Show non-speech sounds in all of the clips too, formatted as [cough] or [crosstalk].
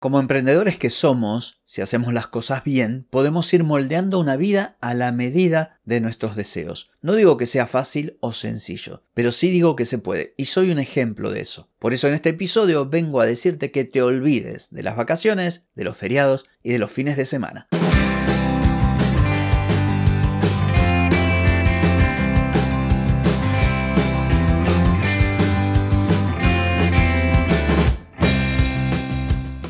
Como emprendedores que somos, si hacemos las cosas bien, podemos ir moldeando una vida a la medida de nuestros deseos. No digo que sea fácil o sencillo, pero sí digo que se puede, y soy un ejemplo de eso. Por eso en este episodio vengo a decirte que te olvides de las vacaciones, de los feriados y de los fines de semana.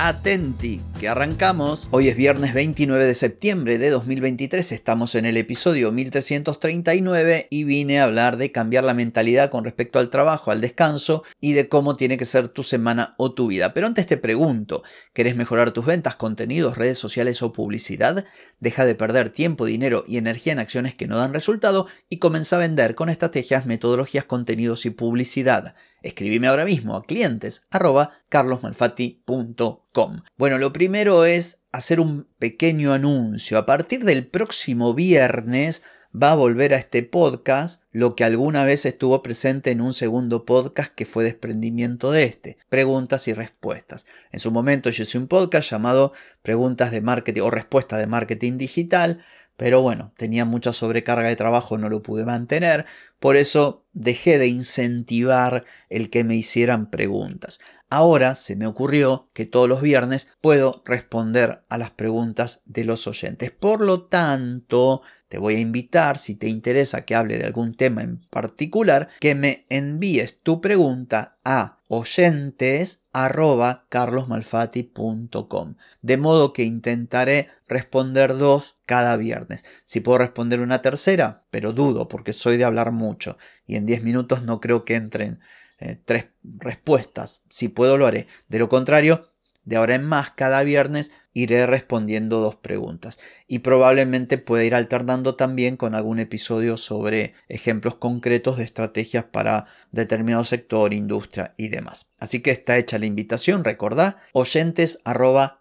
Atenti, que arrancamos. Hoy es viernes 29 de septiembre de 2023, estamos en el episodio 1339 y vine a hablar de cambiar la mentalidad con respecto al trabajo, al descanso y de cómo tiene que ser tu semana o tu vida. Pero antes te pregunto, ¿querés mejorar tus ventas, contenidos, redes sociales o publicidad? Deja de perder tiempo, dinero y energía en acciones que no dan resultado y comienza a vender con estrategias, metodologías, contenidos y publicidad. Escribime ahora mismo a clientes carlosmalfatti.com. Bueno, lo primero es hacer un pequeño anuncio. A partir del próximo viernes va a volver a este podcast lo que alguna vez estuvo presente en un segundo podcast que fue desprendimiento de este, preguntas y respuestas. En su momento yo hice un podcast llamado Preguntas de Marketing o Respuesta de Marketing Digital, pero bueno, tenía mucha sobrecarga de trabajo, no lo pude mantener, por eso dejé de incentivar el que me hicieran preguntas. Ahora se me ocurrió que todos los viernes puedo responder a las preguntas de los oyentes. Por lo tanto, te voy a invitar, si te interesa que hable de algún tema en particular, que me envíes tu pregunta a oyentes De modo que intentaré responder dos cada viernes. Si puedo responder una tercera, pero dudo porque soy de hablar mucho y en 10 minutos no creo que entren eh, tres respuestas. Si puedo lo haré. De lo contrario, de ahora en más, cada viernes iré respondiendo dos preguntas. Y probablemente pueda ir alternando también con algún episodio sobre ejemplos concretos de estrategias para determinado sector, industria y demás. Así que está hecha la invitación, recordá, oyentes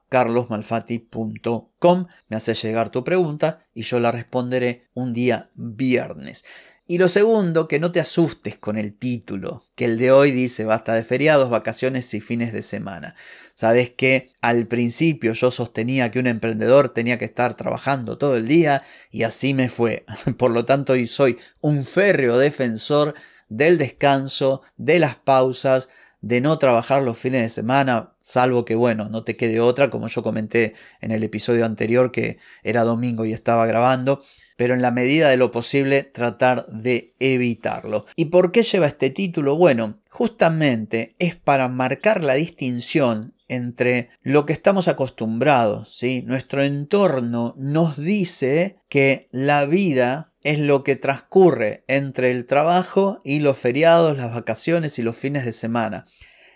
carlosmalfati.com, me hace llegar tu pregunta y yo la responderé un día viernes. Y lo segundo, que no te asustes con el título, que el de hoy dice basta de feriados, vacaciones y fines de semana. Sabes que al principio yo sostenía que un emprendedor tenía que estar trabajando todo el día y así me fue. [laughs] Por lo tanto, hoy soy un férreo defensor del descanso, de las pausas, de no trabajar los fines de semana, salvo que, bueno, no te quede otra, como yo comenté en el episodio anterior que era domingo y estaba grabando pero en la medida de lo posible tratar de evitarlo. ¿Y por qué lleva este título? Bueno, justamente es para marcar la distinción entre lo que estamos acostumbrados, ¿sí? Nuestro entorno nos dice que la vida es lo que transcurre entre el trabajo y los feriados, las vacaciones y los fines de semana.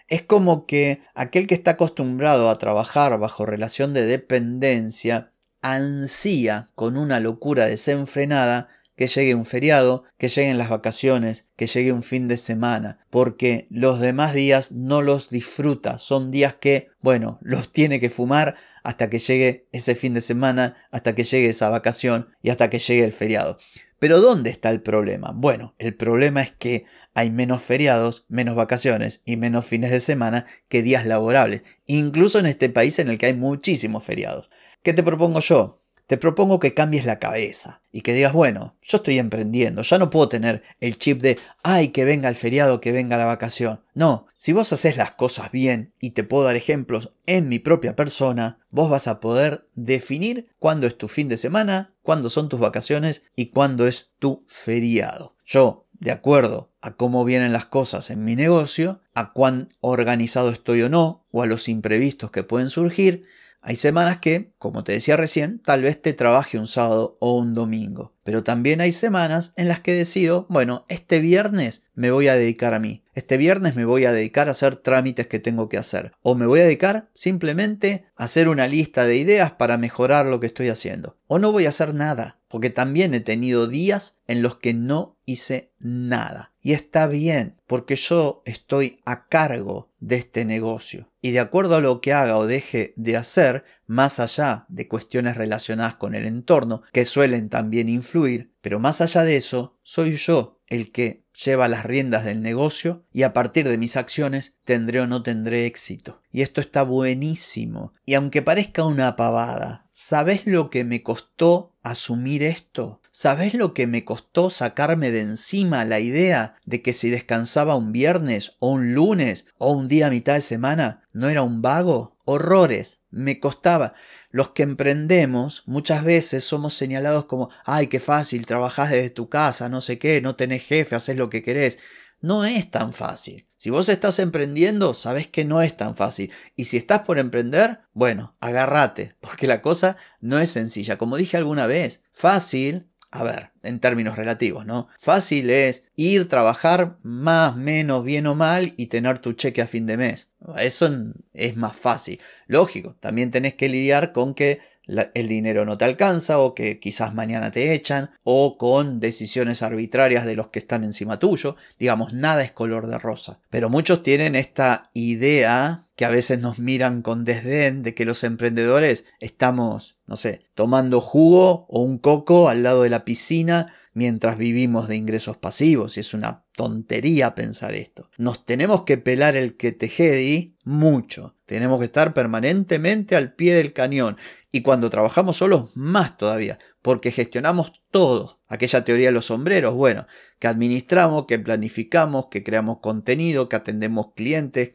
Es como que aquel que está acostumbrado a trabajar bajo relación de dependencia ansía con una locura desenfrenada que llegue un feriado, que lleguen las vacaciones, que llegue un fin de semana, porque los demás días no los disfruta, son días que, bueno, los tiene que fumar hasta que llegue ese fin de semana, hasta que llegue esa vacación y hasta que llegue el feriado. Pero ¿dónde está el problema? Bueno, el problema es que hay menos feriados, menos vacaciones y menos fines de semana que días laborables, incluso en este país en el que hay muchísimos feriados. ¿Qué te propongo yo? Te propongo que cambies la cabeza y que digas, bueno, yo estoy emprendiendo, ya no puedo tener el chip de, ay, que venga el feriado, que venga la vacación. No, si vos haces las cosas bien y te puedo dar ejemplos en mi propia persona, vos vas a poder definir cuándo es tu fin de semana, cuándo son tus vacaciones y cuándo es tu feriado. Yo, de acuerdo a cómo vienen las cosas en mi negocio, a cuán organizado estoy o no, o a los imprevistos que pueden surgir, hay semanas que, como te decía recién, tal vez te trabaje un sábado o un domingo. Pero también hay semanas en las que decido, bueno, este viernes me voy a dedicar a mí. Este viernes me voy a dedicar a hacer trámites que tengo que hacer. O me voy a dedicar simplemente a hacer una lista de ideas para mejorar lo que estoy haciendo. O no voy a hacer nada, porque también he tenido días en los que no hice nada. Y está bien, porque yo estoy a cargo de este negocio. Y de acuerdo a lo que haga o deje de hacer, más allá de cuestiones relacionadas con el entorno, que suelen también influir, pero más allá de eso, soy yo el que lleva las riendas del negocio y a partir de mis acciones tendré o no tendré éxito. Y esto está buenísimo. Y aunque parezca una pavada, ¿sabes lo que me costó asumir esto? ¿Sabes lo que me costó sacarme de encima la idea de que si descansaba un viernes o un lunes o un día a mitad de semana no era un vago? Horrores, me costaba. Los que emprendemos muchas veces somos señalados como, ay, qué fácil, trabajás desde tu casa, no sé qué, no tenés jefe, haces lo que querés. No es tan fácil. Si vos estás emprendiendo, sabes que no es tan fácil. Y si estás por emprender, bueno, agárrate, porque la cosa no es sencilla. Como dije alguna vez, fácil a ver, en términos relativos, ¿no? Fácil es ir, trabajar más, menos, bien o mal y tener tu cheque a fin de mes. Eso es más fácil. Lógico, también tenés que lidiar con que el dinero no te alcanza o que quizás mañana te echan o con decisiones arbitrarias de los que están encima tuyo. Digamos, nada es color de rosa. Pero muchos tienen esta idea que a veces nos miran con desdén de que los emprendedores estamos, no sé, tomando jugo o un coco al lado de la piscina mientras vivimos de ingresos pasivos. Y es una tontería pensar esto. Nos tenemos que pelar el que te jedi mucho. Tenemos que estar permanentemente al pie del cañón. Y cuando trabajamos solos, más todavía, porque gestionamos todo. Aquella teoría de los sombreros, bueno, que administramos, que planificamos, que creamos contenido, que atendemos clientes.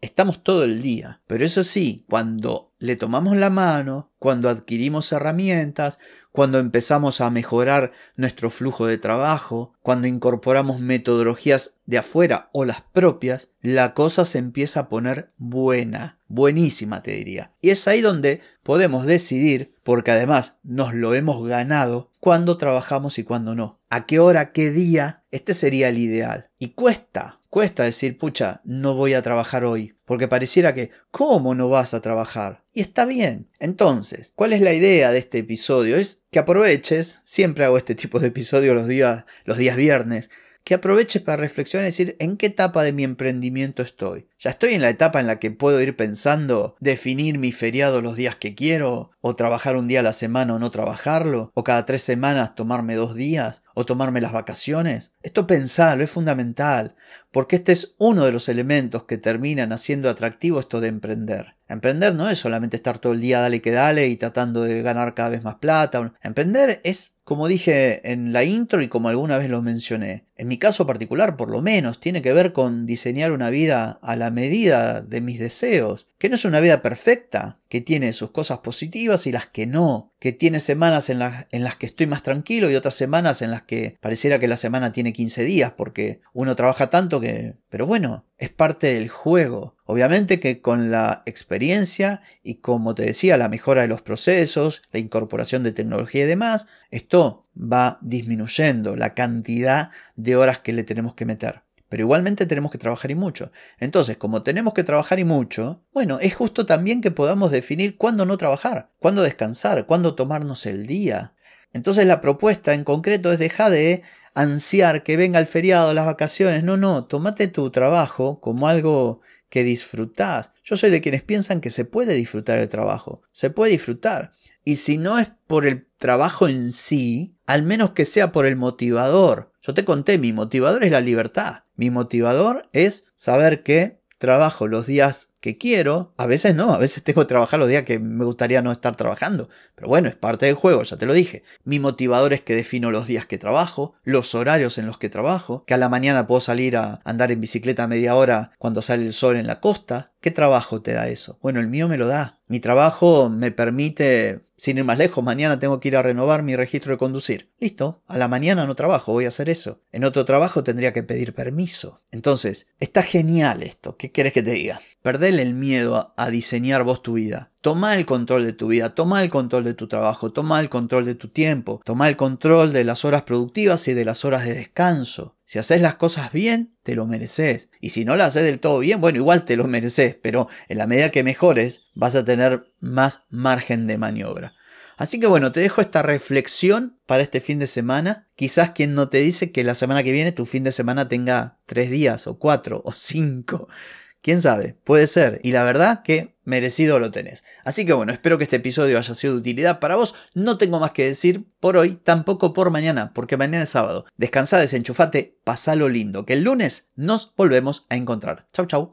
Estamos todo el día. Pero eso sí, cuando le tomamos la mano, cuando adquirimos herramientas, cuando empezamos a mejorar nuestro flujo de trabajo, cuando incorporamos metodologías de afuera o las propias, la cosa se empieza a poner buena, buenísima te diría. Y es ahí donde podemos decidir, porque además nos lo hemos ganado, cuándo trabajamos y cuándo no. A qué hora, qué día, este sería el ideal. Y cuesta, cuesta decir, pucha, no voy a trabajar hoy, porque pareciera que, ¿cómo no vas a trabajar? Y está bien. Entonces, ¿cuál es la idea de este episodio? Es que aproveches, siempre hago este tipo de episodios los días, los días viernes, que aproveches para reflexionar y decir en qué etapa de mi emprendimiento estoy. Ya estoy en la etapa en la que puedo ir pensando definir mi feriado los días que quiero, o trabajar un día a la semana o no trabajarlo, o cada tres semanas tomarme dos días, o tomarme las vacaciones. Esto pensarlo es fundamental, porque este es uno de los elementos que terminan haciendo atractivo esto de emprender. Emprender no es solamente estar todo el día dale que dale y tratando de ganar cada vez más plata. Emprender es, como dije en la intro y como alguna vez lo mencioné, en mi caso particular por lo menos, tiene que ver con diseñar una vida a la medida de mis deseos, que no es una vida perfecta, que tiene sus cosas positivas y las que no, que tiene semanas en, en, las que estoy más tranquilo y otras semanas en las que pareciera que la semana tiene 15 días porque uno trabaja tanto que... Pero bueno, es parte del juego. Obviamente que con la experiencia y como te decía, la mejora de los procesos, la incorporación de tecnología y demás, esto va disminuyendo la cantidad de horas que le tenemos que meter. Pero igualmente tenemos que trabajar y mucho. Entonces, como tenemos que trabajar y mucho, bueno, es justo también que podamos definir cuándo no trabajar, cuándo descansar, cuándo tomarnos el día. Entonces la propuesta en concreto es dejar de ansiar que venga el feriado, las vacaciones. No, no, tomate tu trabajo como algo que disfrutás. Yo soy de quienes piensan que se puede disfrutar el trabajo. Se puede disfrutar. Y si no es por el trabajo en sí, al menos que sea por el motivador. Yo te conté, mi motivador es la libertad. Mi motivador es saber que trabajo los días que quiero, a veces no, a veces [laughs] tengo que trabajar los días que me gustaría no estar trabajando, pero bueno, es parte del juego, ya te lo dije. Mi motivador es que defino los días que trabajo, los horarios en los que trabajo, que a la mañana puedo salir a andar en bicicleta media hora cuando sale el sol en la costa. ¿Qué trabajo te da eso? Bueno, el mío me lo da. Mi trabajo me permite sin ir más lejos, mañana tengo que ir a renovar mi registro de conducir. Listo, a la mañana no trabajo, voy a hacer eso. En otro trabajo tendría que pedir permiso. Entonces, está genial esto. ¿Qué quieres que te diga? El miedo a diseñar vos tu vida. Toma el control de tu vida, toma el control de tu trabajo, toma el control de tu tiempo, toma el control de las horas productivas y de las horas de descanso. Si haces las cosas bien, te lo mereces. Y si no las haces del todo bien, bueno, igual te lo mereces, pero en la medida que mejores, vas a tener más margen de maniobra. Así que bueno, te dejo esta reflexión para este fin de semana. Quizás quien no te dice que la semana que viene tu fin de semana tenga tres días o cuatro o cinco. ¿Quién sabe? Puede ser. Y la verdad que merecido lo tenés. Así que bueno, espero que este episodio haya sido de utilidad para vos. No tengo más que decir por hoy, tampoco por mañana, porque mañana es sábado. Descansa, desenchufate, pasalo lindo, que el lunes nos volvemos a encontrar. Chau, chau.